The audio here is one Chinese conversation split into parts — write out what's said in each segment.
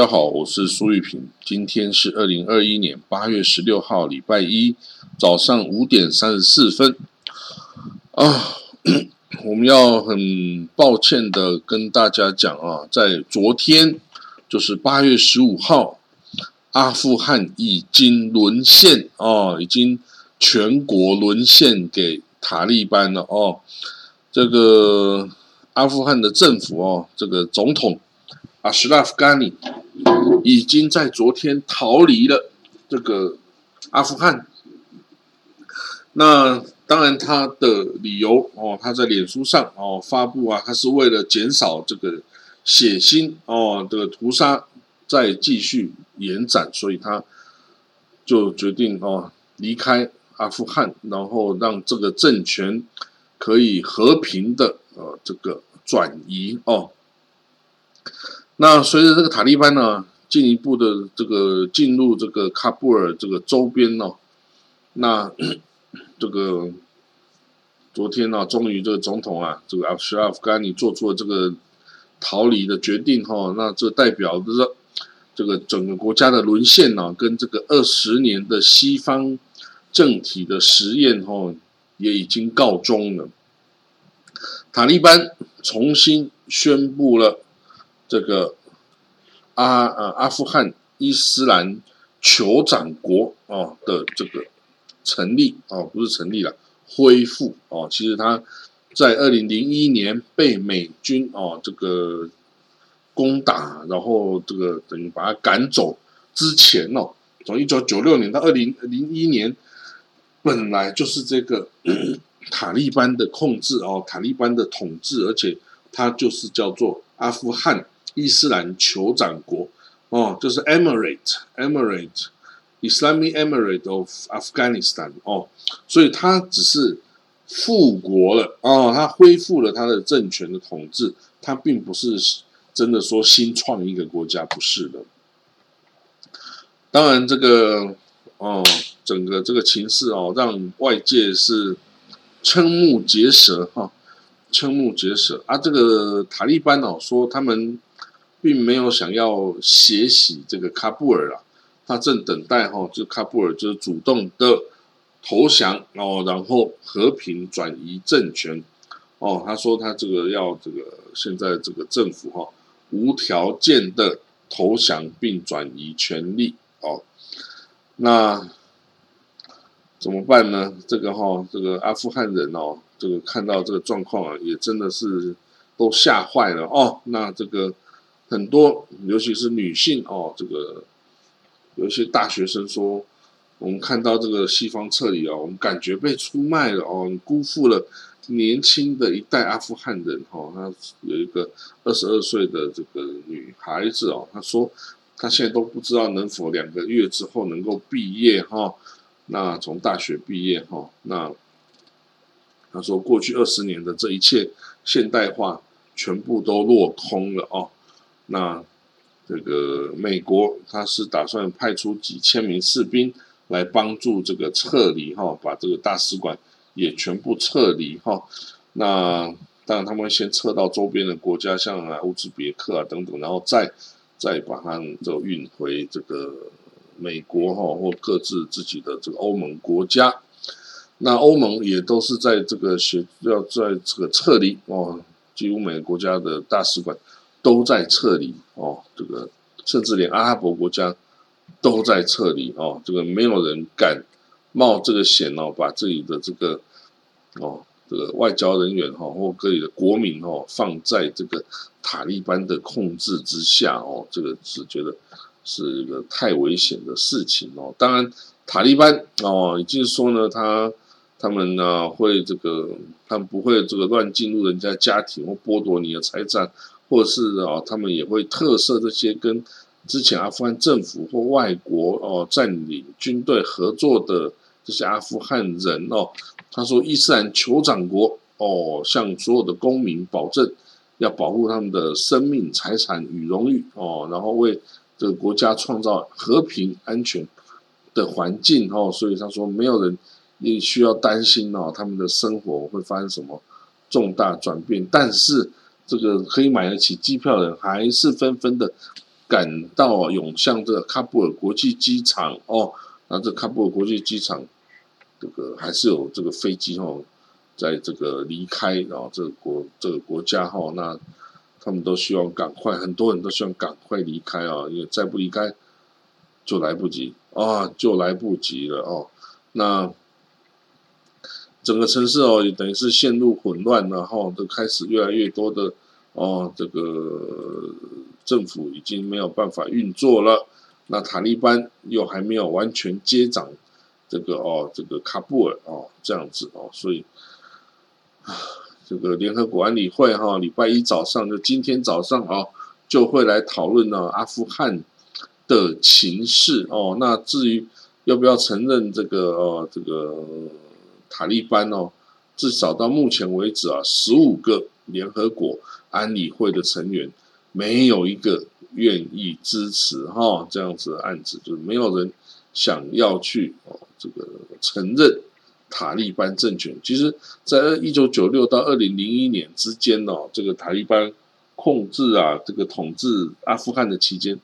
大家好，我是苏玉平。今天是二零二一年八月十六号，礼拜一早上五点三十四分。啊，我们要很抱歉的跟大家讲啊，在昨天，就是八月十五号，阿富汗已经沦陷哦，已经全国沦陷给塔利班了哦。这个阿富汗的政府哦，这个总统。阿什拉夫甘尼已经在昨天逃离了这个阿富汗。那当然，他的理由哦，他在脸书上哦发布啊，他是为了减少这个血腥哦这个屠杀再继续延展，所以他就决定哦离开阿富汗，然后让这个政权可以和平的呃这个转移哦。那随着这个塔利班呢进一步的这个进入这个喀布尔这个周边呢，那 这个昨天呢，终于这个总统啊，这个阿什拉夫甘尼做出了这个逃离的决定哈，那这代表着这个整个国家的沦陷呢，跟这个二十年的西方政体的实验哈，也已经告终了。塔利班重新宣布了。这个阿呃阿富汗伊斯兰酋长国哦的这个成立哦不是成立了恢复哦，其实他在二零零一年被美军哦这个攻打，然后这个等于把他赶走之前哦，从一九九六年到二零零一年，本来就是这个 塔利班的控制哦，塔利班的统治，而且它就是叫做阿富汗。伊斯兰酋长国哦，就是 Emirate，Emirate，Islamic Emirate of Afghanistan 哦，所以它只是复国了哦，它恢复了它的政权的统治，它并不是真的说新创一个国家，不是的。当然，这个哦，整个这个情势哦，让外界是瞠目结舌哈，瞠目结舌啊！这个塔利班哦说他们。并没有想要血洗这个喀布尔啊，他正等待哈，就喀布尔就是主动的投降哦，然后和平转移政权哦。他说他这个要这个现在这个政府哈无条件的投降并转移权力哦。那怎么办呢？这个哈，这个阿富汗人哦，这个看到这个状况啊，也真的是都吓坏了哦。那这个。很多，尤其是女性哦，这个有一些大学生说，我们看到这个西方撤离哦，我们感觉被出卖了哦，辜负了年轻的一代阿富汗人哦。他有一个二十二岁的这个女孩子哦，她说她现在都不知道能否两个月之后能够毕业哈。那从大学毕业哈，那她说过去二十年的这一切现代化全部都落空了哦。那这个美国他是打算派出几千名士兵来帮助这个撤离哈，把这个大使馆也全部撤离哈。那当然他们先撤到周边的国家，像啊乌兹别克啊等等，然后再再把他们就运回这个美国哈，或各自自己的这个欧盟国家。那欧盟也都是在这个学要在这个撤离哦，几乎每个国家的大使馆。都在撤离哦，这个甚至连阿拉伯国家都在撤离哦，这个没有人敢冒这个险哦，把自己的这个哦这个外交人员哈或各地的国民哦放在这个塔利班的控制之下哦，这个是觉得是一个太危险的事情哦。当然，塔利班哦也就是说呢，他他们呢会这个，他们不会这个乱进入人家家庭或剥夺你的财产。或是啊，他们也会特赦这些跟之前阿富汗政府或外国哦占领军队合作的这些阿富汗人哦。他说，伊斯兰酋长国哦，向所有的公民保证要保护他们的生命、财产与荣誉哦，然后为这个国家创造和平、安全的环境哦。所以他说，没有人也需要担心哦，他们的生活会发生什么重大转变，但是。这个可以买得起机票的人，还是纷纷的赶到涌向这个喀布尔国际机场哦。那这喀布尔国际机场，这个还是有这个飞机哦，在这个离开啊这个国这个国家哈。那他们都希望赶快，很多人都希望赶快离开啊，因为再不离开就来不及啊，就来不及了哦。那整个城市哦，也等于是陷入混乱，然后都开始越来越多的哦，这个政府已经没有办法运作了。那塔利班又还没有完全接掌这个哦，这个喀布尔哦，这样子哦，所以。这个联合国安理会哈，礼拜一早上就今天早上啊，就会来讨论呢阿富汗的情势哦。那至于要不要承认这个哦这个塔利班哦，至少到目前为止啊，十五个联合国安理会的成员没有一个愿意支持哈这样子的案子，就是没有人想要去哦这个承认。塔利班政权其实，在一九九六到二零零一年之间哦，这个塔利班控制啊，这个统治阿富汗的期间，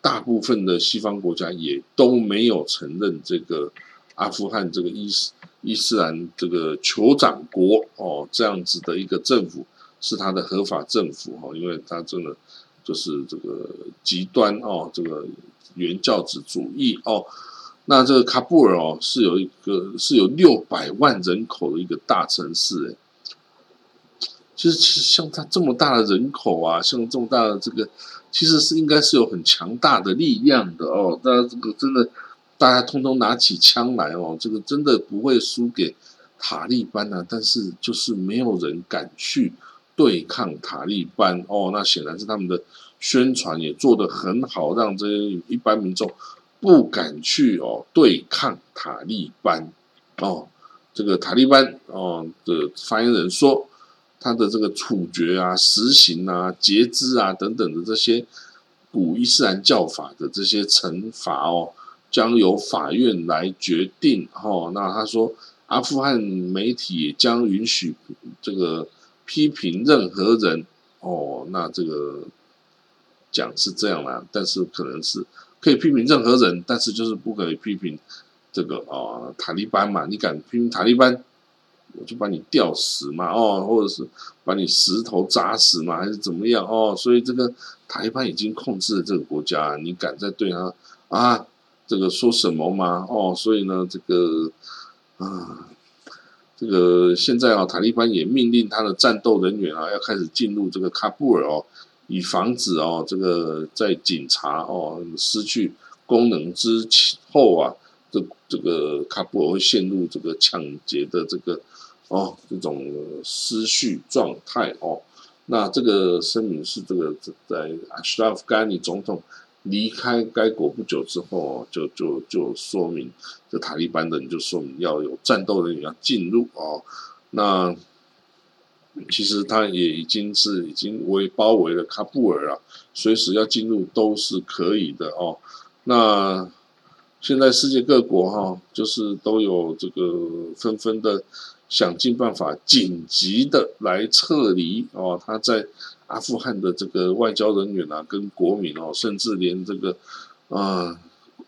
大部分的西方国家也都没有承认这个阿富汗这个伊斯伊斯兰这个酋长国哦，这样子的一个政府是他的合法政府哈，因为他真的就是这个极端哦，这个原教旨主义哦。那这个喀布尔哦，是有一个是有六百万人口的一个大城市诶。其实，其实像他这么大的人口啊，像这么大的这个，其实是应该是有很强大的力量的哦。那这个真的，大家通通拿起枪来哦，这个真的不会输给塔利班啊。但是，就是没有人敢去对抗塔利班哦。那显然是他们的宣传也做得很好，让这些一般民众。不敢去哦对抗塔利班哦，这个塔利班哦的发言人说，他的这个处决啊、实行啊、截肢啊等等的这些古伊斯兰教法的这些惩罚哦，将由法院来决定哦。那他说，阿富汗媒体将允许这个批评任何人哦。那这个讲是这样啦，但是可能是。可以批评任何人，但是就是不可以批评这个啊塔利班嘛？你敢批评塔利班，我就把你吊死嘛哦，或者是把你石头砸死嘛，还是怎么样哦？所以这个塔利班已经控制了这个国家，你敢再对他啊这个说什么吗？哦，所以呢，这个啊这个现在啊，塔利班也命令他的战斗人员啊，要开始进入这个喀布尔哦。以防止哦，这个在警察哦失去功能之后啊，这这个喀布尔会陷入这个抢劫的这个哦这种失序状态哦。那这个声明是这个在阿什拉夫甘尼总统离开该国不久之后，就就就说明这塔利班的人就说明要有战斗人员要进入哦，那。其实他也已经是已经围包围了喀布尔了，随时要进入都是可以的哦。那现在世界各国哈，就是都有这个纷纷的想尽办法紧急的来撤离哦。他在阿富汗的这个外交人员啊，跟国民哦，甚至连这个啊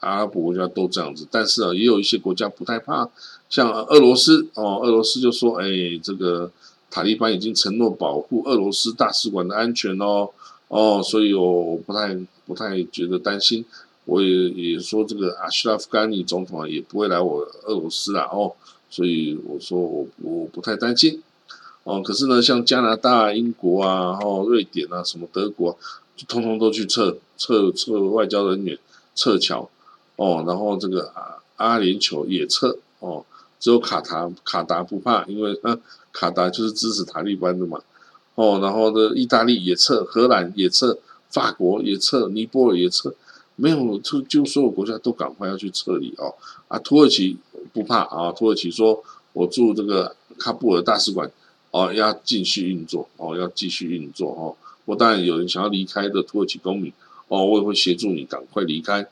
阿拉伯国家都这样子。但是啊，也有一些国家不太怕，像俄罗斯哦，俄罗斯就说哎这个。塔利班已经承诺保护俄罗斯大使馆的安全哦，哦，所以我不太不太觉得担心。我也也说这个阿什拉夫甘尼总统啊也不会来我俄罗斯啦哦，所以我说我我不太担心哦。可是呢，像加拿大、英国啊，然后瑞典啊，什么德国，就通通都去撤撤撤外交人员撤侨哦，然后这个阿阿联酋也撤哦。只有卡塔卡达不怕，因为呃 卡达就是支持塔利班的嘛，哦，然后的意大利也撤，荷兰也撤，法国也撤，尼泊尔也撤，没有就就所有国家都赶快要去撤离哦，啊，土耳其不怕啊，土耳其说我驻这个喀布尔大使馆哦要继续运作哦要继续运作哦，我当然有人想要离开的土耳其公民哦，我也会协助你赶快离开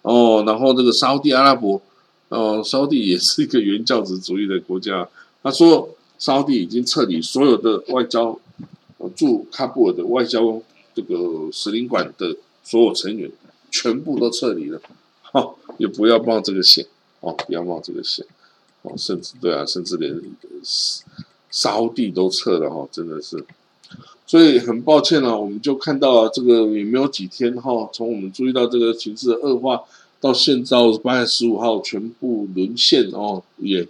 哦，然后这个沙地阿拉伯。哦，沙地也是一个原教旨主义的国家。他说，沙地已经撤离所有的外交驻喀布尔的外交这个使领馆的所有成员全部都撤离了，好，也不要冒这个险哦，不要冒这个险哦，甚至对啊，甚至连沙地都撤了哈，真的是，所以很抱歉了，我们就看到这个也没有几天哈，从我们注意到这个形势的恶化到现在八月十五号全部沦陷哦，也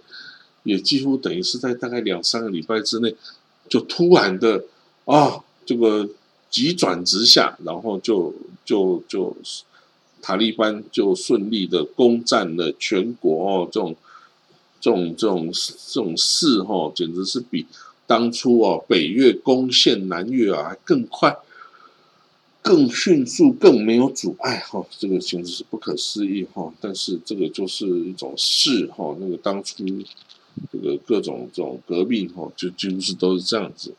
也几乎等于是在大概两三个礼拜之内就突然的啊，这个急转直下，然后就就就塔利班就顺利的攻占了全国哦，这种。这种这种这种事哈，简直是比当初哦北越攻陷南越啊还更快、更迅速、更没有阻碍哈。这个简直是不可思议哈。但是这个就是一种事哈。那个当初这个各种这种革命哈，就几乎是都是这样子。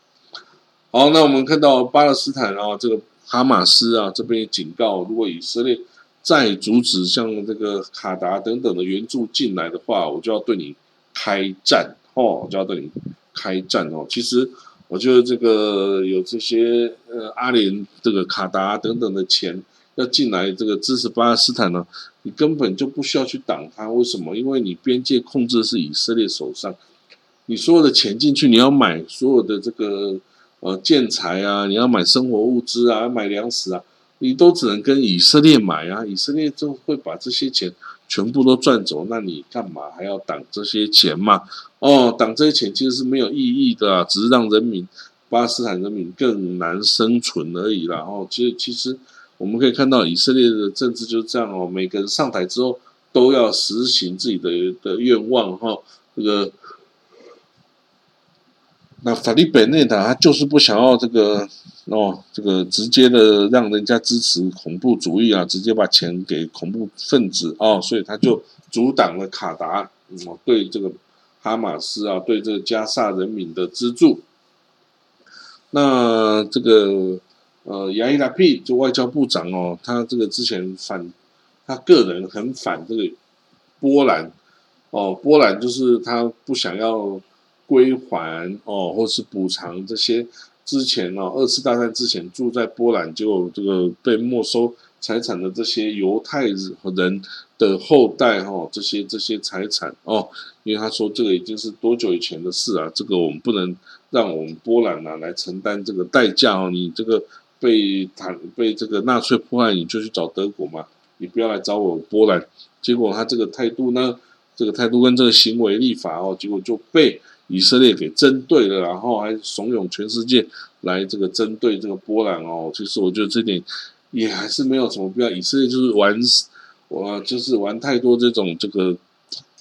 好，那我们看到巴勒斯坦啊，这个哈马斯啊这边警告，如果以色列。再阻止像这个卡达等等的援助进来的话，我就要对你开战哦，就要对你开战哦。其实我觉得这个有这些呃阿联、这个卡达等等的钱要进来，这个支持巴勒斯坦呢，你根本就不需要去挡他。为什么？因为你边界控制是以色列手上，你所有的钱进去，你要买所有的这个呃建材啊，你要买生活物资啊，买粮食啊。你都只能跟以色列买啊，以色列就会把这些钱全部都赚走，那你干嘛还要挡这些钱嘛？哦，挡这些钱其实是没有意义的啊，只是让人民巴勒斯坦人民更难生存而已啦。哦，其实其实我们可以看到以色列的政治就是这样哦，每个人上台之后都要实行自己的的愿望哈，这个。那法利本内塔他就是不想要这个哦，这个直接的让人家支持恐怖主义啊，直接把钱给恐怖分子哦，所以他就阻挡了卡达哦对这个哈马斯啊，对这个加萨人民的资助。那这个呃，亚伊拉皮就外交部长哦，他这个之前反他个人很反这个波兰哦，波兰就是他不想要。归还哦，或是补偿这些之前哦，二次大战之前住在波兰结果这个被没收财产的这些犹太人人的后代哈，这些这些财产哦，因为他说这个已经是多久以前的事啊，这个我们不能让我们波兰呢来承担这个代价哦，你这个被坦被这个纳粹迫害，你就去找德国嘛，你不要来找我波兰。结果他这个态度呢，这个态度跟这个行为立法哦，结果就被。以色列给针对了，然后还怂恿全世界来这个针对这个波兰哦。其实我觉得这点也还是没有什么必要。以色列就是玩，我就是玩太多这种这个，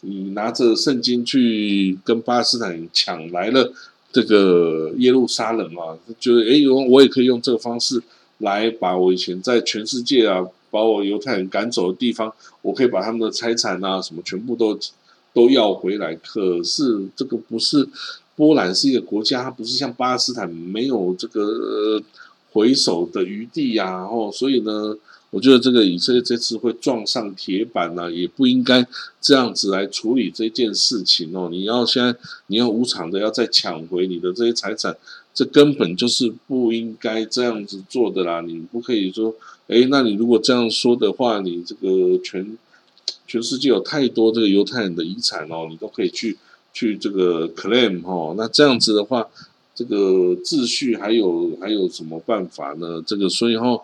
你拿着圣经去跟巴勒斯坦抢来了这个耶路撒冷嘛，就是诶，我也可以用这个方式来把我以前在全世界啊，把我犹太人赶走的地方，我可以把他们的财产啊什么全部都。都要回来，可是这个不是波兰是一个国家，它不是像巴勒斯坦没有这个回首的余地呀。哦，所以呢，我觉得这个以色列这次会撞上铁板呢，也不应该这样子来处理这件事情哦。你要现在你要无偿的要再抢回你的这些财产，这根本就是不应该这样子做的啦。你不可以说，哎，那你如果这样说的话，你这个全。全世界有太多这个犹太人的遗产哦，你都可以去去这个 claim 哈。那这样子的话，这个秩序还有还有什么办法呢？这个所以哈，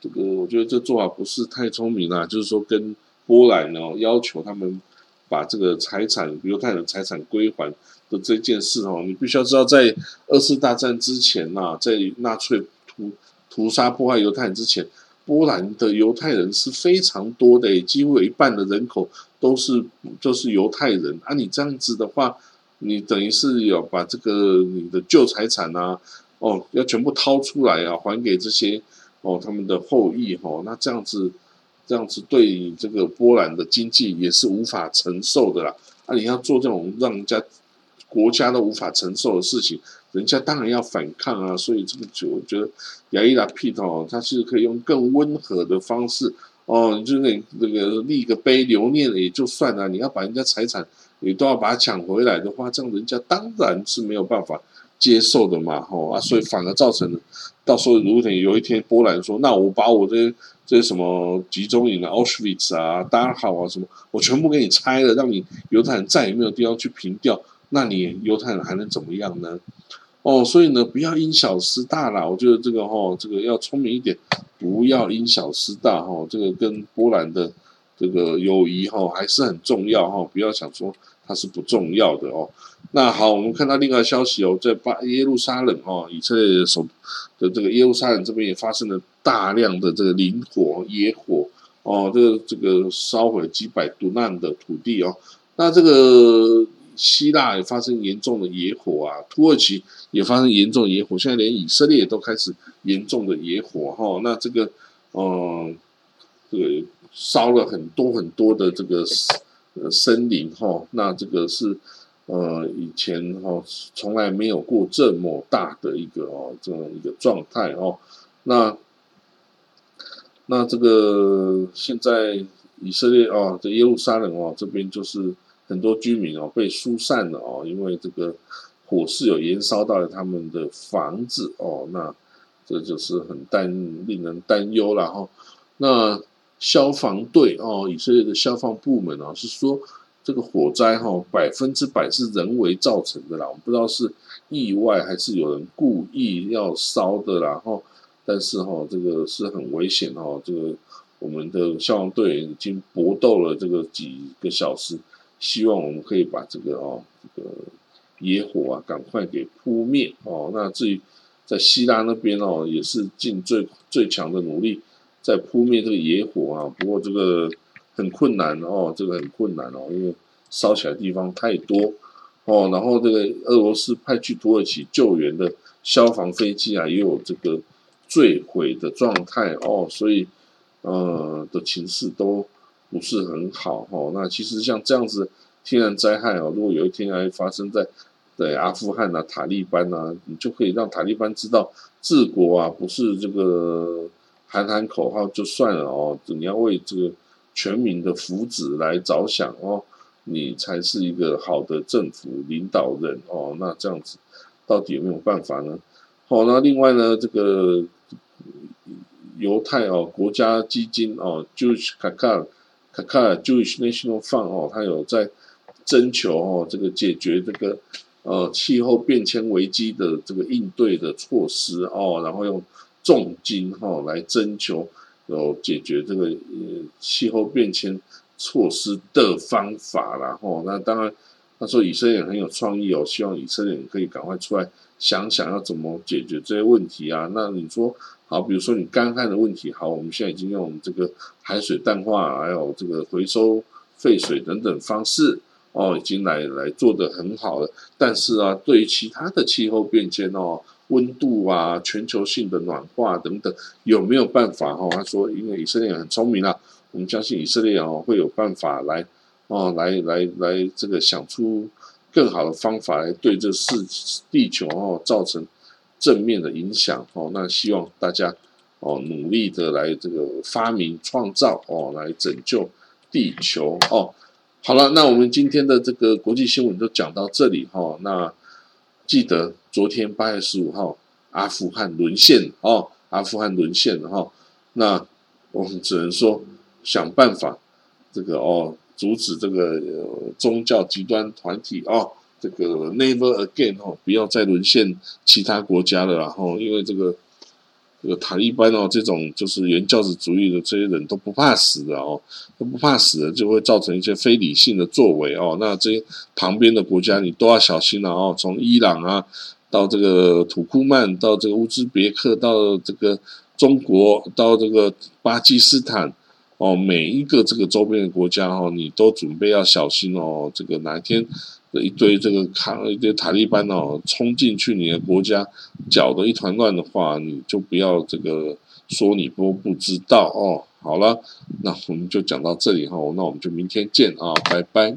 这个我觉得这做法不是太聪明啊。就是说，跟波兰哦要求他们把这个财产犹太人财产归还的这件事哦，你必须要知道，在二次大战之前呐，在纳粹屠屠杀破坏犹太人之前。波兰的犹太人是非常多的，几乎有一半的人口都是就是犹太人啊！你这样子的话，你等于是要把这个你的旧财产啊，哦，要全部掏出来啊，还给这些哦他们的后裔哦，那这样子这样子对你这个波兰的经济也是无法承受的啦！啊，你要做这种让人家国家都无法承受的事情。人家当然要反抗啊，所以这个就我觉得雅伊拉皮哦，他其实可以用更温和的方式哦，就是那那个立个碑留念也就算了。你要把人家财产，你都要把它抢回来的话，这样人家当然是没有办法接受的嘛，吼啊，所以反而造成了到时候如果有一天波兰说，那我把我这些这些什么集中营啊、奥斯维茨啊、达好啊什么，我全部给你拆了，让你犹太人再也没有地方去平掉，那你犹太人还能怎么样呢？哦，所以呢，不要因小失大啦。我觉得这个哈，这个要聪明一点，不要因小失大哈。这个跟波兰的这个友谊哈还是很重要哈，不要想说它是不重要的哦。那好，我们看到另外消息哦，在巴耶路撒冷哦，以色列的首的这个耶路撒冷这边也发生了大量的这个林火野火哦，这个这个烧毁几百吨难的土地哦。那这个希腊也发生严重的野火啊，土耳其。也发生严重野火，现在连以色列都开始严重的野火哈。那这个，嗯，这个烧了很多很多的这个呃森林哈。那这个是呃以前哈从来没有过这么大的一个哦这样一个状态哦。那那这个现在以色列哦，这耶路撒冷哦这边就是很多居民哦被疏散了哦，因为这个。火势有延烧到了他们的房子哦，那这就是很担令人担忧了哈。那消防队哦，以色列的消防部门啊，是说这个火灾哈百分之百是人为造成的啦，我们不知道是意外还是有人故意要烧的啦哈。但是哈，这个是很危险哈，这个我们的消防队员已经搏斗了这个几个小时，希望我们可以把这个哦这个。野火啊，赶快给扑灭哦！那至于在希腊那边哦，也是尽最最强的努力在扑灭这个野火啊。不过这个很困难哦，这个很困难哦，因为烧起来地方太多哦。然后这个俄罗斯派去土耳其救援的消防飞机啊，也有这个坠毁的状态哦，所以呃的情势都不是很好哦。那其实像这样子天然灾害哦，如果有一天还发生在对阿富汗啊，塔利班啊，你就可以让塔利班知道治国啊，不是这个喊喊口号就算了哦，你要为这个全民的福祉来着想哦，你才是一个好的政府领导人哦。那这样子到底有没有办法呢？好，那另外呢，这个犹太哦国家基金哦就是看看卡卡 Jewish National Fund 哦，他有在征求哦，这个解决这个。呃，气候变迁危机的这个应对的措施哦，然后用重金哈来征求有解决这个呃气候变迁措施的方法然后那当然，他说以色列很有创意哦，希望以色列人可以赶快出来想想要怎么解决这些问题啊。那你说好，比如说你干旱的问题，好，我们现在已经用这个海水淡化，还有这个回收废水等等方式。哦，已经来来做的很好了，但是啊，对于其他的气候变迁哦，温度啊，全球性的暖化等等，有没有办法？哈，他说，因为以色列很聪明啊，我们相信以色列哦会有办法来哦，来来来，这个想出更好的方法来对这世地球哦造成正面的影响哦。那希望大家哦努力的来这个发明创造哦，来拯救地球哦。好了，那我们今天的这个国际新闻就讲到这里哈。那记得昨天八月十五号，阿富汗沦陷哦，阿富汗沦陷了哈。那我们只能说想办法这个哦，阻止这个宗教极端团体哦，这个 never again 哦，不要再沦陷其他国家了。然后因为这个。这个塔利班哦，这种就是原教旨主义的这些人都不怕死的哦，都不怕死的，就会造成一些非理性的作为哦。那这些旁边的国家你都要小心了哦。从伊朗啊，到这个土库曼，到这个乌兹别克，到这个中国，到这个巴基斯坦哦，每一个这个周边的国家哦，你都准备要小心哦。这个哪一天？一堆这个卡一堆塔利班哦，冲进去你的国家，搅得一团乱的话，你就不要这个说你不不知道哦。好了，那我们就讲到这里哈，那我们就明天见啊，拜拜。